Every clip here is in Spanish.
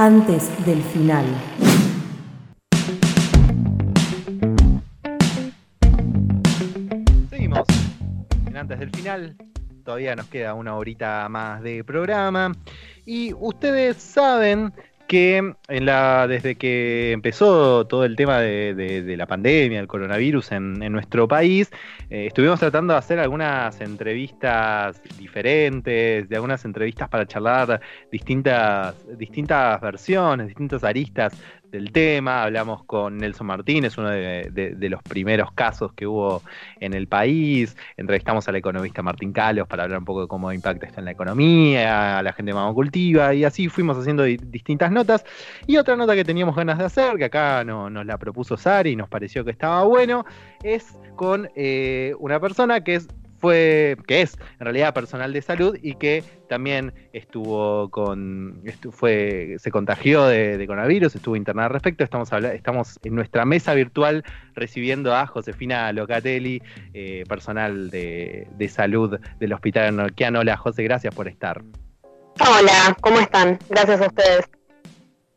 antes del final. Seguimos. Antes del final, todavía nos queda una horita más de programa. Y ustedes saben que en la, desde que empezó todo el tema de, la pandemia, el coronavirus en, nuestro país, eh, estuvimos tratando de hacer algunas entrevistas diferentes, de algunas entrevistas para charlar distintas, distintas versiones, distintas aristas del tema, hablamos con Nelson Martínez, uno de, los primeros casos que hubo en el país, entrevistamos al economista Martín Calos para hablar un poco de cómo impacta esto en la economía, a la gente cultiva y así fuimos haciendo distintas notas. Y otra nota que teníamos ganas de hacer, que acá nos la propuso Sari y nos pareció que estaba bueno, es con eh, una persona que es fue, que es en realidad personal de salud y que también estuvo con, fue, se contagió de, coronavirus, estuvo internada al respecto. Estamos, estamos en nuestra mesa virtual recibiendo a Josefina Locatelli, eh, personal de, salud del Hospital Norquiano. Hola José, gracias por estar. Hola, ¿cómo están? Gracias a ustedes.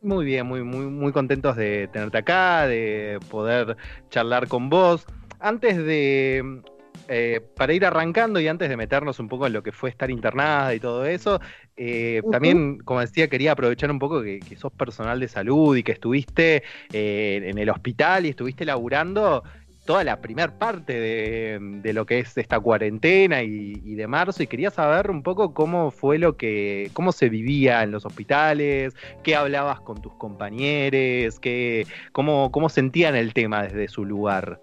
Muy bien, muy, muy, muy contentos de tenerte acá, de poder charlar con vos. Antes de eh, para ir arrancando y antes de meternos un poco en lo que fue estar internada y todo eso, eh, también, como decía, quería aprovechar un poco que, sos personal de salud y que estuviste eh, en el hospital y estuviste laburando toda la primera parte de, lo que es esta cuarentena y, de marzo y quería saber un poco cómo fue lo que, cómo se vivía en los hospitales, qué hablabas con tus compañeros, qué, cómo, cómo sentían el tema desde su lugar.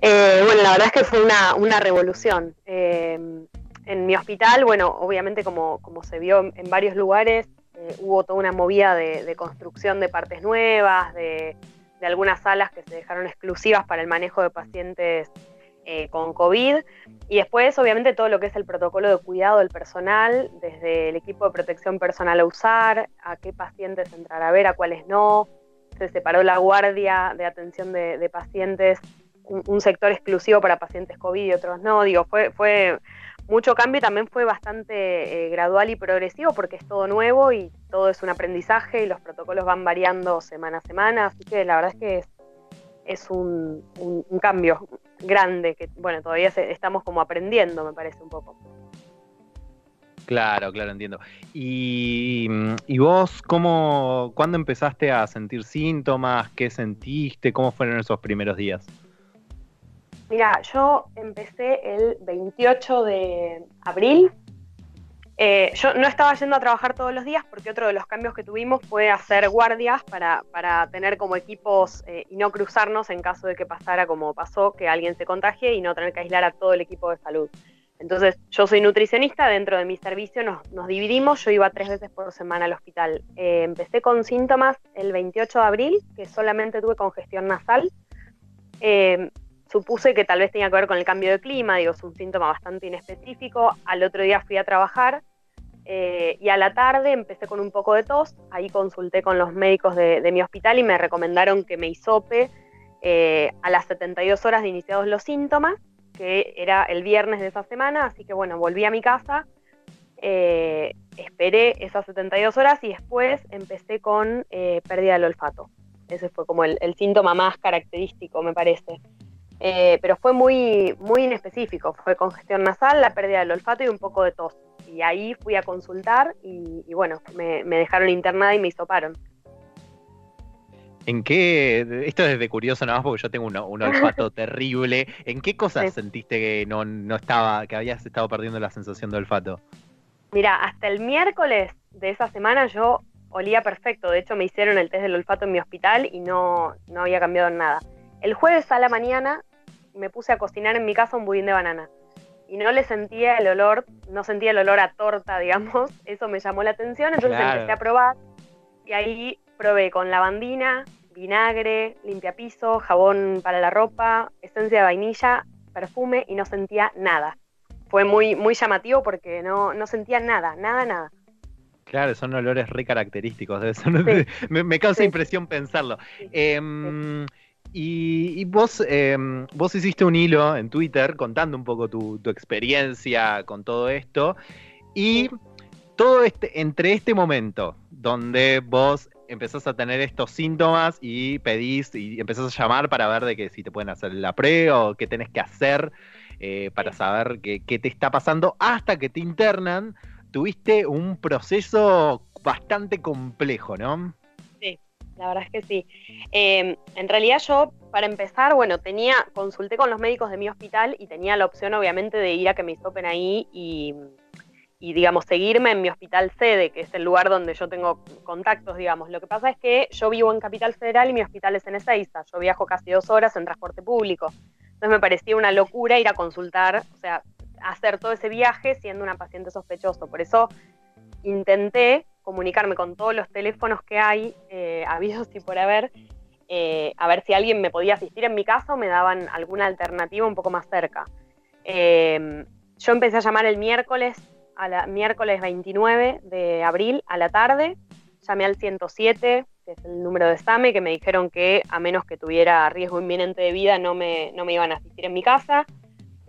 Eh, bueno, la verdad es que fue una, revolución. Eh, en mi hospital, bueno, obviamente como, se vio en varios lugares, eh, hubo toda una movida de, construcción de partes nuevas, de, algunas salas que se dejaron exclusivas para el manejo de pacientes con COVID. Y después, obviamente, todo lo que es el protocolo de cuidado del personal, desde el equipo de protección personal a usar, a qué pacientes entrar a ver, a cuáles no. Se separó la guardia de atención de pacientes un, sector exclusivo para pacientes COVID y otros no. Digo, fue, fue mucho cambio y también fue bastante eh, gradual y progresivo porque es todo nuevo y todo es un aprendizaje y los protocolos van variando semana a semana. Así que la verdad es que es, es un, cambio grande que, bueno, todavía estamos como aprendiendo, me parece un poco. Claro, claro, entiendo. ¿Y, y vos cómo, cuándo empezaste a sentir síntomas? ¿Qué sentiste? ¿Cómo fueron esos primeros días? Mira, yo empecé el 28 de abril. Eh, yo no estaba yendo a trabajar todos los días porque otro de los cambios que tuvimos fue hacer guardias para, tener como equipos eh, y no cruzarnos en caso de que pasara como pasó, que alguien se contagie y no tener que aislar a todo el equipo de salud. Entonces, yo soy nutricionista, dentro de mi servicio nos, dividimos, yo iba tres veces por semana al hospital. Eh, empecé con síntomas el 28 de abril, que solamente tuve congestión nasal supuse que tal vez tenía que ver con el cambio de clima, digo, es un síntoma bastante inespecífico. Al otro día fui a trabajar eh, y a la tarde empecé con un poco de tos. Ahí consulté con los médicos de, mi hospital y me recomendaron que me hisope eh, a las 72 horas de iniciados los síntomas, que era el viernes de esa semana. Así que bueno, volví a mi casa, eh, esperé esas 72 horas y después empecé con pérdida del olfato. Ese fue como el síntoma más característico, me parece. Eh, pero fue muy, muy inespecífico. Fue congestión nasal, la pérdida del olfato y un poco de tos. Y ahí fui a consultar y, bueno, me, dejaron internada y me hisoparon. ¿En qué, esto es de curioso nada más porque yo tengo un, olfato terrible, ¿en qué cosas sentiste que no, no estaba, que habías estado perdiendo la sensación de olfato? Mira, hasta el miércoles de esa semana yo olía perfecto, de hecho me hicieron el test del olfato en mi hospital y no, no había cambiado nada. El jueves a la mañana me puse a cocinar en mi casa un budín de banana. Y no le sentía el olor, no sentía el olor a torta, digamos. Eso me llamó la atención, entonces empecé a probar. Y ahí probé con lavandina, vinagre, limpiapiso, jabón para la ropa, esencia de vainilla, perfume y no sentía nada. Fue muy, muy llamativo porque no, no sentía nada, nada, nada. Claro, son olores re característicos. me, causa impresión pensarlo. Em, y, vos, em, vos hiciste un hilo en Twitter contando un poco tu, experiencia con todo esto. Y todo este, entre este momento donde vos empezás a tener estos síntomas y pedís y empezás a llamar para ver de que si te pueden hacer la prueba o qué tenés que hacer eh, para saber qué, te está pasando hasta que te internan. Tuviste un proceso bastante complejo, ¿no? La verdad es que sí. Em, en realidad yo, para empezar, bueno, tenía, consulté con los médicos de mi hospital y tenía la opción obviamente de ir a que me hisopen ahí y y digamos seguirme en mi hospital sede, que es el lugar donde yo tengo contactos, digamos. Lo que pasa es que yo vivo en Capital Federal y mi hospital es en Ezeiza. Yo viajo casi dos horas en transporte público. Entonces me parecía una locura ir a consultar, o sea, hacer todo ese viaje siendo una paciente sospechoso. Por eso intenté comunicarme con todos los teléfonos que hay, eh, habidos y por haber, a ver si alguien me podía asistir en mi caso o me daban alguna alternativa un poco más cerca. Eh, yo empecé a llamar el miércoles a la, miércoles 29 de abril a la tarde. Llamé al 107, que es el número de SAME, que me dijeron que a menos que tuviera riesgo inminente de vida no me, no me iban a asistir en mi casa.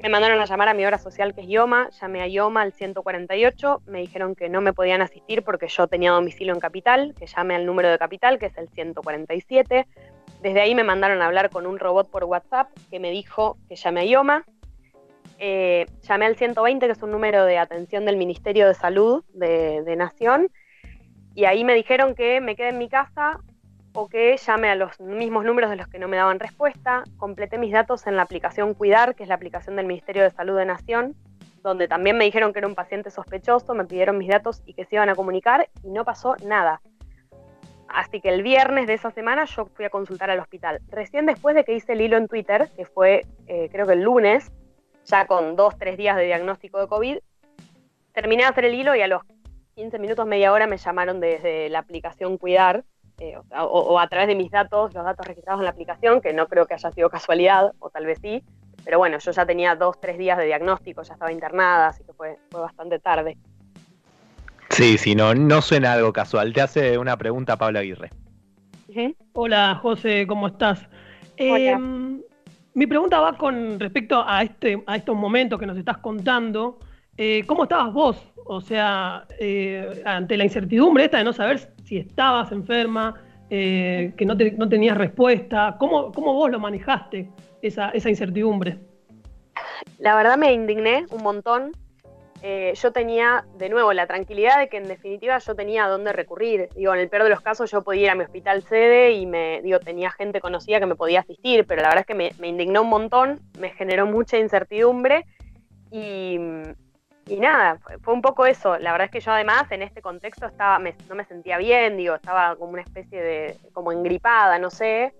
Me mandaron a llamar a mi obra social, que es IOMA. Llamé a IOMA al 148. Me dijeron que no me podían asistir porque yo tenía domicilio en Capital, que llame al número de Capital, que es el 147. Desde ahí me mandaron a hablar con un robot por WhatsApp que me dijo que llame a IOMA. Eh, llamé al 120, que es un número de atención del Ministerio de Salud de, Nación, y ahí me dijeron que me quede en mi casa o que llame a los mismos números de los que no me daban respuesta. Completé mis datos en la aplicación Cuidar, que es la aplicación del Ministerio de Salud de Nación, donde también me dijeron que era un paciente sospechoso, me pidieron mis datos y que se iban a comunicar y no pasó nada. Así que el viernes de esa semana yo fui a consultar al hospital. Recién después de que hice el hilo en Twitter, que fue eh, creo que el lunes, ya con dos, tres días de diagnóstico de COVID. Terminé de hacer el hilo y a los 15 minutos, media hora me llamaron desde la aplicación Cuidar, eh, o, a través de mis datos, los datos registrados en la aplicación, que no creo que haya sido casualidad, o tal vez sí, pero bueno, yo ya tenía dos, tres días de diagnóstico, ya estaba internada, así que fue, fue bastante tarde. Sí, sí, no, no suena algo casual. Te hace una pregunta Pablo Aguirre. Hola José, ¿cómo estás? Hola. Em, mi pregunta va con respecto a, este, a estos momentos que nos estás contando. Eh, ¿Cómo estabas vos? O sea, eh, ante la incertidumbre esta de no saber si estabas enferma, eh, que no, no, tenías respuesta, ¿cómo, ¿cómo, vos lo manejaste, esa, esa incertidumbre? La verdad me indigné un montón eh, yo tenía de nuevo la tranquilidad de que en definitiva yo tenía a dónde recurrir. Digo, en el peor de los casos yo podía ir a mi hospital sede y me, digo, tenía gente conocida que me podía asistir, pero la verdad es que me, indignó un montón, me generó mucha incertidumbre y, nada, fue, un poco eso. La verdad es que yo además en este contexto estaba, no me sentía bien, digo, estaba como una especie de, como engripada, no sé.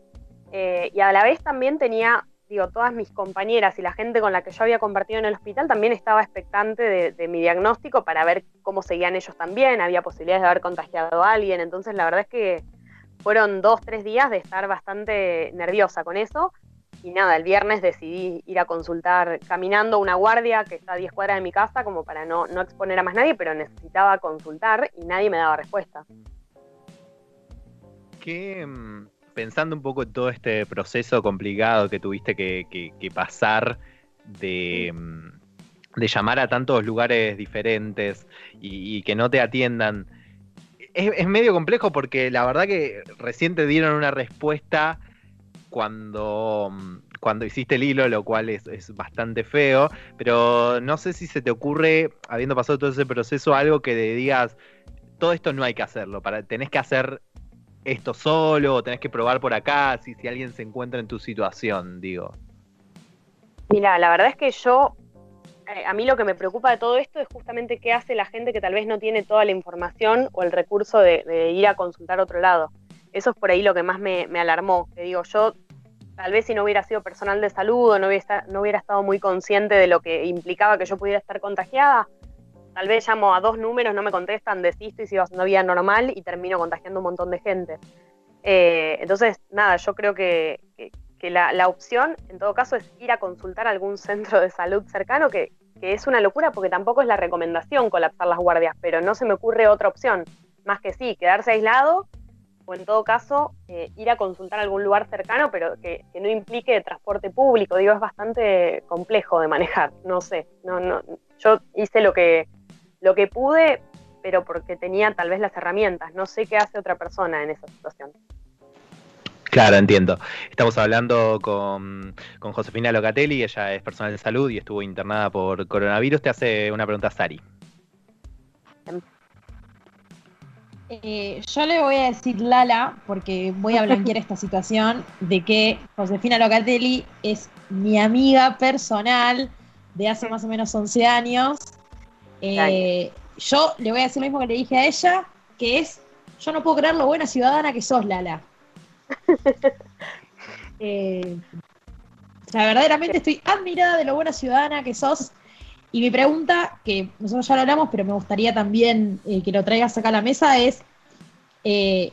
Eh, y a la vez también tenía digo, todas mis compañeras y la gente con la que yo había compartido en el hospital también estaba expectante de, mi diagnóstico para ver cómo seguían ellos también, había posibilidades de haber contagiado a alguien, entonces la verdad es que fueron dos, tres días de estar bastante nerviosa con eso. Y nada, el viernes decidí ir a consultar caminando una guardia que está a 10 cuadras de mi casa como para no, no exponer a más nadie, pero necesitaba consultar y nadie me daba respuesta. ¿Qué, mm, pensando un poco en todo este proceso complicado que tuviste que, pasar de, de, llamar a tantos lugares diferentes y, que no te atiendan, es, medio complejo porque la verdad que recién te dieron una respuesta cuando, cuando hiciste el hilo, lo cual es, es, bastante feo, pero no sé si se te ocurre, habiendo pasado todo ese proceso, algo que digas, todo esto no hay que hacerlo, para, tenés que hacer esto solo o tenés que probar por acá si, si alguien se encuentra en tu situación, digo? Mira, la verdad es que yo, eh, a mí lo que me preocupa de todo esto es justamente qué hace la gente que tal vez no tiene toda la información o el recurso de, ir a consultar a otro lado. Eso es por ahí lo que más me, alarmó. Te digo, yo tal vez si no hubiera sido personal de salud o no hubiera, no hubiera estado muy consciente de lo que implicaba que yo pudiera estar contagiada, Tal vez llamo a dos números, no me contestan, desisto y sigo haciendo vida normal y termino contagiando un montón de gente. Eh, entonces, nada, yo creo que, la, opción, en todo caso, es ir a consultar a algún centro de salud cercano, que, es una locura porque tampoco es la recomendación colapsar las guardias, pero no se me ocurre otra opción, más que sí, quedarse aislado o en todo caso eh, ir a consultar a algún lugar cercano, pero que, que, no implique transporte público. Digo, es bastante complejo de manejar, no sé. No, no, yo hice lo que, lo que pude, pero porque tenía tal vez las herramientas. No sé qué hace otra persona en esa situación. Claro, entiendo. Estamos hablando con, Josefina Locatelli, ella es personal de salud y estuvo internada por coronavirus. Te hace una pregunta Sari. Eh, yo le voy a decir Lala, porque voy a blanquear esta situación, de que Josefina Locatelli es mi amiga personal de hace más o menos 11 años. Eh, yo le voy a decir lo mismo que le dije a ella, que es, yo no puedo creer lo buena ciudadana que sos, Lala. Eh, verdaderamente estoy admirada de lo buena ciudadana que sos. Y mi pregunta, que nosotros ya lo hablamos, pero me gustaría también eh, que lo traigas acá a la mesa, es eh,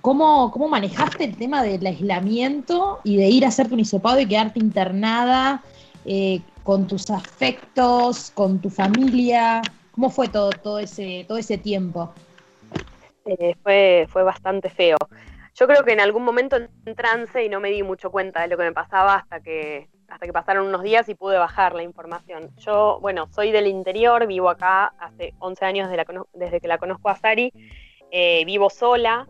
¿cómo, manejaste el tema del aislamiento y de ir a hacerte un hisopado y quedarte internada eh, con tus afectos, con tu familia? ¿Cómo fue todo, todo, ese, todo ese tiempo? fue, fue bastante feo. Yo creo que en algún momento en trance y no me di mucho cuenta de lo que me pasaba hasta que, hasta que pasaron unos días y pude bajar la información. Yo, bueno, soy del interior, vivo acá hace 11 años desde que la conozco a Sari, eh, vivo sola,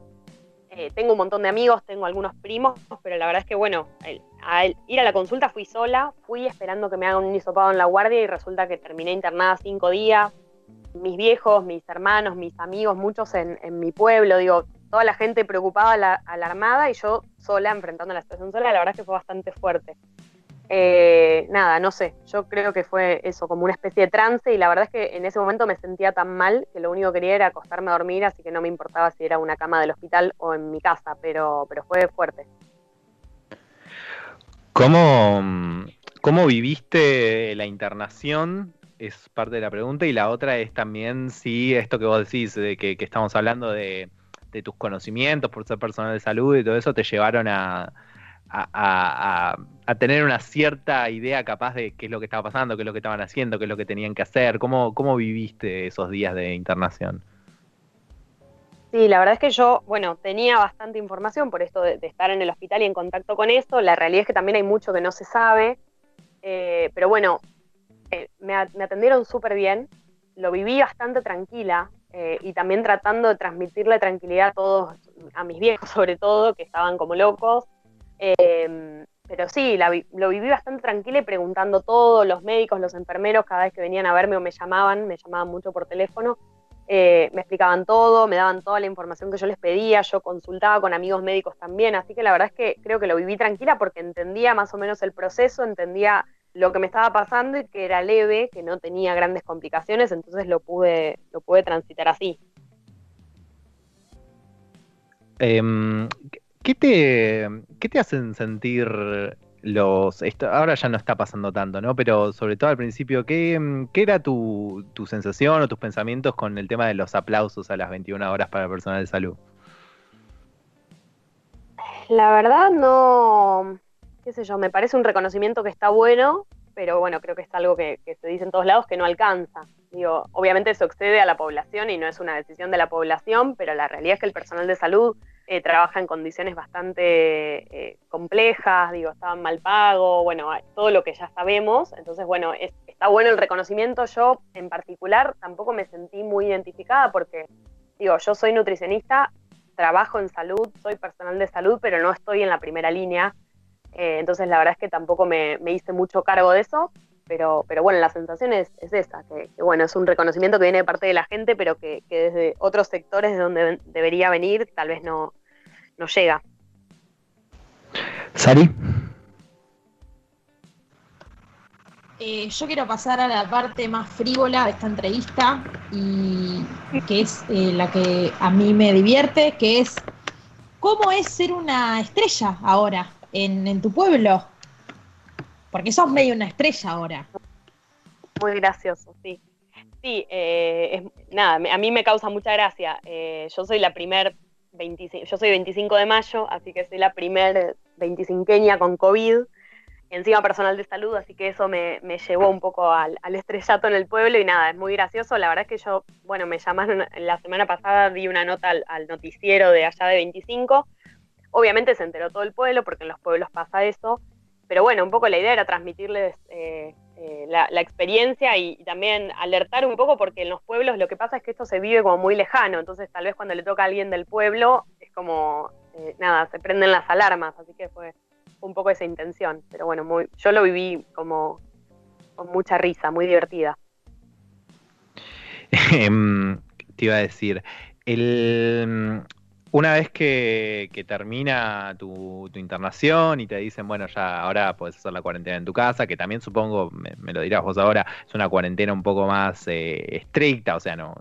eh, tengo un montón de amigos, tengo algunos primos, pero la verdad es que, bueno, al ir a la consulta fui sola, fui esperando que me hagan un hisopado en la guardia y resulta que terminé internada cinco días. Mis viejos, mis hermanos, mis amigos, muchos en, en mi pueblo, digo, toda la gente preocupada, alarmada y yo sola enfrentando la situación sola, la verdad es que fue bastante fuerte. Eh, nada, no sé, yo creo que fue eso, como una especie de trance y la verdad es que en ese momento me sentía tan mal que lo único que quería era acostarme a dormir, así que no me importaba si era una cama del hospital o en mi casa, pero, pero fue fuerte. ¿Cómo, ¿Cómo viviste la internación? Es parte de la pregunta y la otra es también si esto que vos decís, de que estamos hablando de de tus conocimientos por ser personal de salud y todo eso te llevaron a, a, tener una cierta idea capaz de qué es lo que estaba pasando, qué es lo que estaban haciendo, qué es lo que tenían que hacer. ¿Cómo, cómo viviste esos días de internación? Sí, la verdad es que yo, bueno, tenía bastante información por esto de, estar en el hospital y en contacto con esto. La realidad es que también hay mucho que no se sabe. Eh, pero bueno, eh, me, atendieron súper bien. Lo viví bastante tranquila. Eh, y también tratando de transmitirle tranquilidad a todos, a mis viejos sobre todo, que estaban como locos. Pero sí, lo viví bastante tranquila y preguntando todo, los médicos, los enfermeros, cada vez que venían a verme o me llamaban, me llamaban mucho por teléfono, eh, me explicaban todo, me daban toda la información que yo les pedía, yo consultaba con amigos médicos también, así que la verdad es que creo que lo viví tranquila porque entendía más o menos el proceso, entendía lo que me estaba pasando y que era leve, que no tenía grandes complicaciones, entonces lo pude, lo pude transitar así. Em, ¿qué, te, ¿Qué te hacen sentir los... ahora ya no está pasando tanto, ¿no? Pero sobre todo al principio, ¿qué, qué era tu, tu, sensación o tus pensamientos con el tema de los aplausos a las 21 horas para el personal de salud? La verdad no, qué sé yo, me parece un reconocimiento que está bueno, pero bueno, creo que es algo que, se dice en todos lados que no alcanza. Digo, obviamente eso excede a la población y no es una decisión de la población, pero la realidad es que el personal de salud eh, trabaja en condiciones bastante eh, complejas, digo, estaban mal pagos, bueno, todo lo que ya sabemos. Entonces, bueno, está bueno el reconocimiento. Yo, en particular, tampoco me sentí muy identificada porque, digo, yo soy nutricionista, trabajo en salud, soy personal de salud, pero no estoy en la primera línea eh, entonces la verdad es que tampoco me, hice mucho cargo de eso, pero, pero bueno, la sensación es, esa, que, bueno, es un reconocimiento que viene de parte de la gente, pero que, desde otros sectores de donde debería venir tal vez no, no llega. Sari. Eh, yo quiero pasar a la parte más frívola de esta entrevista y que es eh, la que a mí me divierte, que es cómo es ser una estrella ahora en, tu pueblo? Porque sos medio una estrella ahora. Muy gracioso, sí. Sí, eh, nada, a mí me causa mucha gracia. Eh, yo soy la primer 25, yo soy 25 de mayo, así que soy la primer 25eña con COVID, encima personal de salud, así que eso me, llevó un poco al, estrellato en el pueblo y nada, es muy gracioso. La verdad es que yo, bueno, me llamaron la semana pasada, di una nota al, al noticiero de allá de 25 Obviamente se enteró todo el pueblo, porque en los pueblos pasa eso. Pero bueno, un poco la idea era transmitirles eh, eh, la, experiencia y, también alertar un poco porque en los pueblos lo que pasa es que esto se vive como muy lejano, entonces tal vez cuando le toca a alguien del pueblo es como, eh, nada, se prenden las alarmas, así que fue un poco esa intención, pero bueno, muy, yo lo viví como con mucha risa, muy divertida. Em, te iba a decir, el, una vez que, termina tu, internación y te dicen, bueno, ya ahora puedes hacer la cuarentena en tu casa, que también supongo, me, lo dirás vos ahora, es una cuarentena un poco más eh, estricta, o sea, no,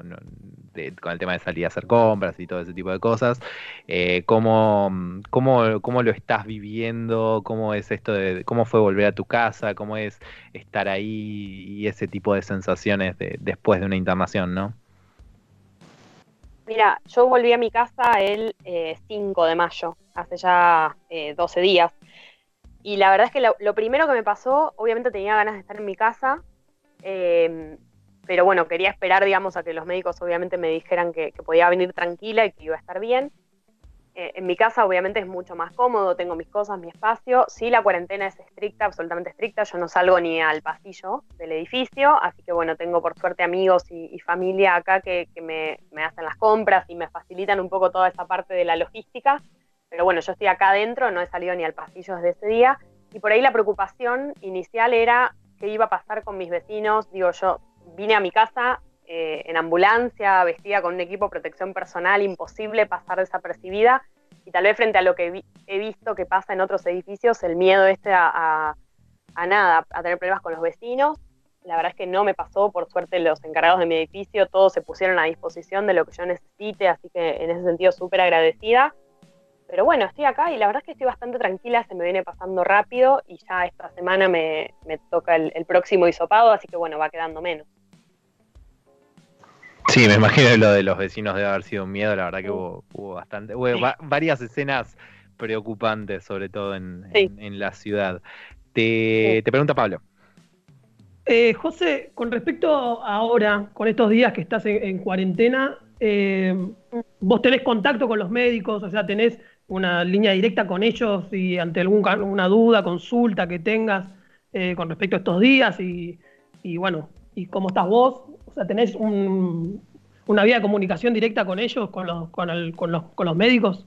con el tema de salir a hacer compras y todo ese tipo de cosas. Eh, ¿cómo, cómo, lo estás viviendo? ¿Cómo es esto de cómo fue volver a tu casa? ¿Cómo es estar ahí y ese tipo de sensaciones después de una internación, no? Mira, yo volví a mi casa el 5 eh, de mayo, hace ya 12 eh, días. Y la verdad es que lo, primero que me pasó, obviamente tenía ganas de estar en mi casa, em, pero bueno, quería esperar, digamos, a que los médicos obviamente me dijeran que podía venir tranquila y que iba a estar bien. Eh, en mi casa obviamente es mucho más cómodo, tengo mis cosas, mi espacio. Sí, la cuarentena es estricta, absolutamente estricta. Yo no salgo ni al pasillo del edificio, así que bueno, tengo por suerte amigos y, familia acá que, me, hacen las compras y me facilitan un poco toda esa parte de la logística. Pero bueno, yo estoy acá adentro, no he salido ni al pasillo desde ese día. Y por ahí la preocupación inicial era qué iba a pasar con mis vecinos. Digo, yo vine a mi casa eh, en ambulancia, vestida con un equipo de protección personal, imposible pasar desapercibida. Y tal vez frente a lo que he visto que pasa en otros edificios, el miedo este a, nada, a tener problemas con los vecinos. La verdad es que no me pasó, por suerte los encargados de mi edificio, todos se pusieron a disposición de lo que yo necesite, así que en ese sentido súper agradecida. Pero bueno, estoy acá y la verdad es que estoy bastante tranquila, se me viene pasando rápido y ya esta semana me, toca el, el próximo hisopado, así que bueno, va quedando menos. Sí, me imagino lo de los vecinos debe haber sido un miedo, la verdad que hubo, bastante, hubo varias escenas preocupantes, sobre todo en, la ciudad. Te, pregunta Pablo. Eh, José, con respecto ahora, con estos días que estás en, cuarentena, eh, ¿vos tenés contacto con los médicos? O sea, ¿tenés una línea directa con ellos y ante alguna duda, consulta que tengas eh, con respecto a estos días? Y, y bueno, ¿y cómo estás vos? Sea, tenés una vía de comunicación directa con ellos, con los, médicos.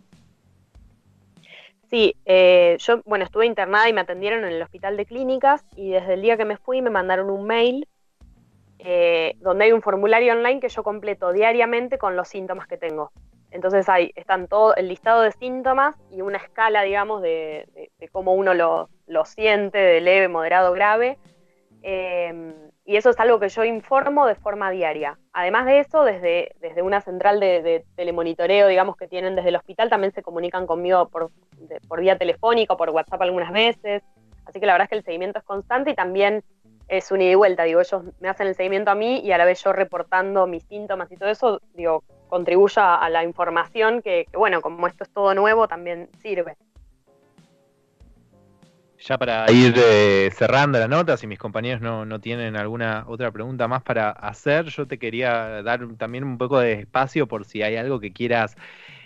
Sí, eh, yo, bueno, estuve internada y me atendieron en el hospital de clínicas y desde el día que me fui me mandaron un mail eh, donde hay un formulario online que yo completo diariamente con los síntomas que tengo. Entonces ahí están todo el listado de síntomas y una escala, digamos, de, cómo uno lo, lo, siente, de leve, moderado, grave. Eh, y eso es algo que yo informo de forma diaria. Además de eso, desde, desde una central de, telemonitoreo, digamos, que tienen desde el hospital, también se comunican conmigo por, por vía telefónica por WhatsApp algunas veces. Así que la verdad es que el seguimiento es constante y también es un ida y vuelta. Digo, ellos me hacen el seguimiento a mí y a la vez yo reportando mis síntomas y todo eso, digo, contribuye a la información que bueno, como esto es todo nuevo, también sirve. Ya para ir eh, cerrando la nota, si mis compañeros no, tienen alguna otra pregunta más para hacer, yo te quería dar también un poco de espacio por si hay algo que quieras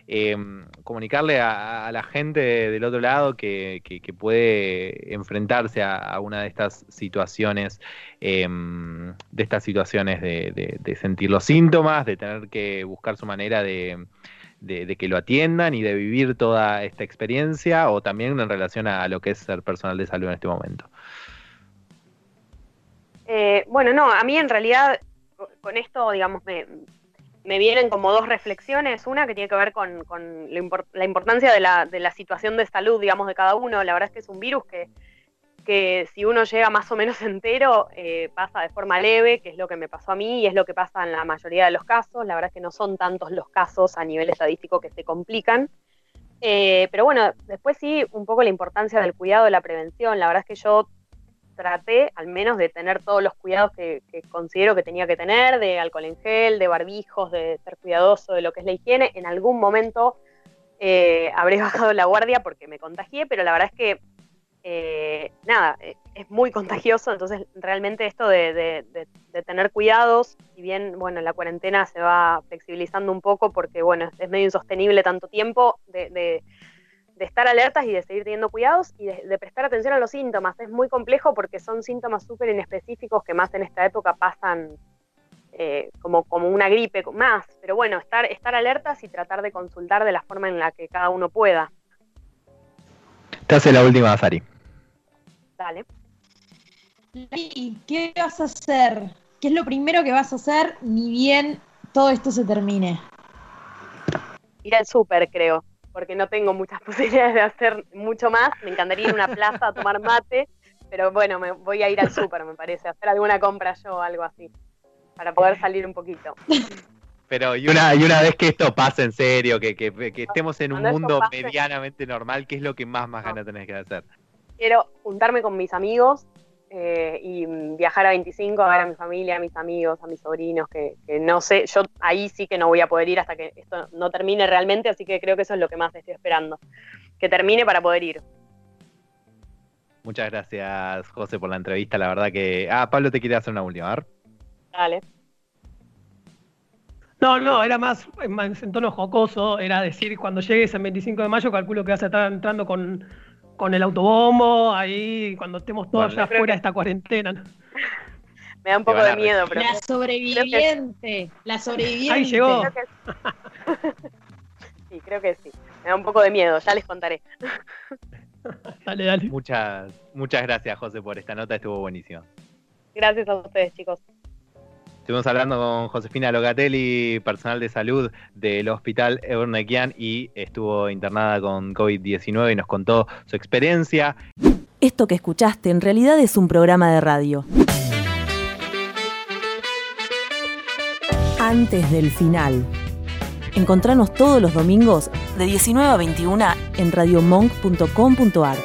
em, comunicarle a, la gente del otro lado que, puede enfrentarse a, una de estas situaciones, em, de estas situaciones de sentir los síntomas, de tener que buscar su manera de de, que lo atiendan y de vivir toda esta experiencia o también en relación a, lo que es ser personal de salud en este momento? Eh, bueno, no, a mí en realidad con esto, digamos, me, vienen como dos reflexiones. Una que tiene que ver con, la, importancia de la, de la, situación de salud, digamos, de cada uno. La verdad es que es un virus que que si uno llega más o menos entero, eh, pasa de forma leve, que es lo que me pasó a mí y es lo que pasa en la mayoría de los casos. La verdad es que no son tantos los casos a nivel estadístico que se complican. Eh, pero bueno, después sí, un poco la importancia del cuidado, de la prevención. La verdad es que yo traté al menos de tener todos los cuidados que, considero que tenía que tener, de alcohol en gel, de barbijos, de ser cuidadoso de lo que es la higiene. En algún momento eh, habré bajado la guardia porque me contagié, pero la verdad es que eh, nada, eh, es muy contagioso, entonces realmente esto de, tener cuidados, si bien, bueno, la cuarentena se va flexibilizando un poco porque, bueno, es medio insostenible tanto tiempo de, estar alertas y de seguir teniendo cuidados y de, prestar atención a los síntomas. Es muy complejo porque son síntomas súper inespecíficos que más en esta época pasan eh, como, una gripe más. Pero bueno, estar, estar alertas y tratar de consultar de la forma en la que cada uno pueda. Te hace la última, Sari. Dale. ¿Y qué vas a hacer? ¿Qué es lo primero que vas a hacer ni bien todo esto se termine? Ir al súper, creo, porque no tengo muchas posibilidades de hacer mucho más. Me encantaría ir a una plaza a tomar mate, pero bueno, me voy a ir al súper, me parece, hacer alguna compra yo o algo así, para poder salir un poquito. Pero y una, y una vez que esto pase en serio, que, que, estemos en un mundo medianamente normal, ¿qué es lo que más, más ganas tenés que hacer? Quiero juntarme con mis amigos, eh, y viajar a 25 a ver a mi familia, a mis amigos, a mis sobrinos, que, no sé, yo ahí sí que no voy a poder ir hasta que esto no termine realmente, así que creo que eso es lo que más estoy esperando, que termine para poder ir. Muchas gracias, José, por la entrevista. La verdad que. Ah, Pablo te quería hacer una última, a ver. Dale. No, no, era más, más en tono jocoso, era decir, cuando llegues el 25 de mayo, calculo que vas a estar entrando con con el autobombo, ahí cuando estemos todos ya fuera de esta cuarentena. Me da un poco de miedo, pero. La sobreviviente, la sobreviviente. Ahí llegó. sí, creo que sí. Me da un poco de miedo, ya les contaré. dale, dale. Muchas, muchas gracias, José, por esta nota, estuvo buenísima. Gracias a ustedes, chicos. Estuvimos hablando con Josefina Logatelli, personal de salud del Hospital Ebernequian y estuvo internada con COVID-19 y nos contó su experiencia. Esto que escuchaste en realidad es un programa de radio. Antes del final. Encontranos todos los domingos de 19 a 21 en radiomonk.com.ar.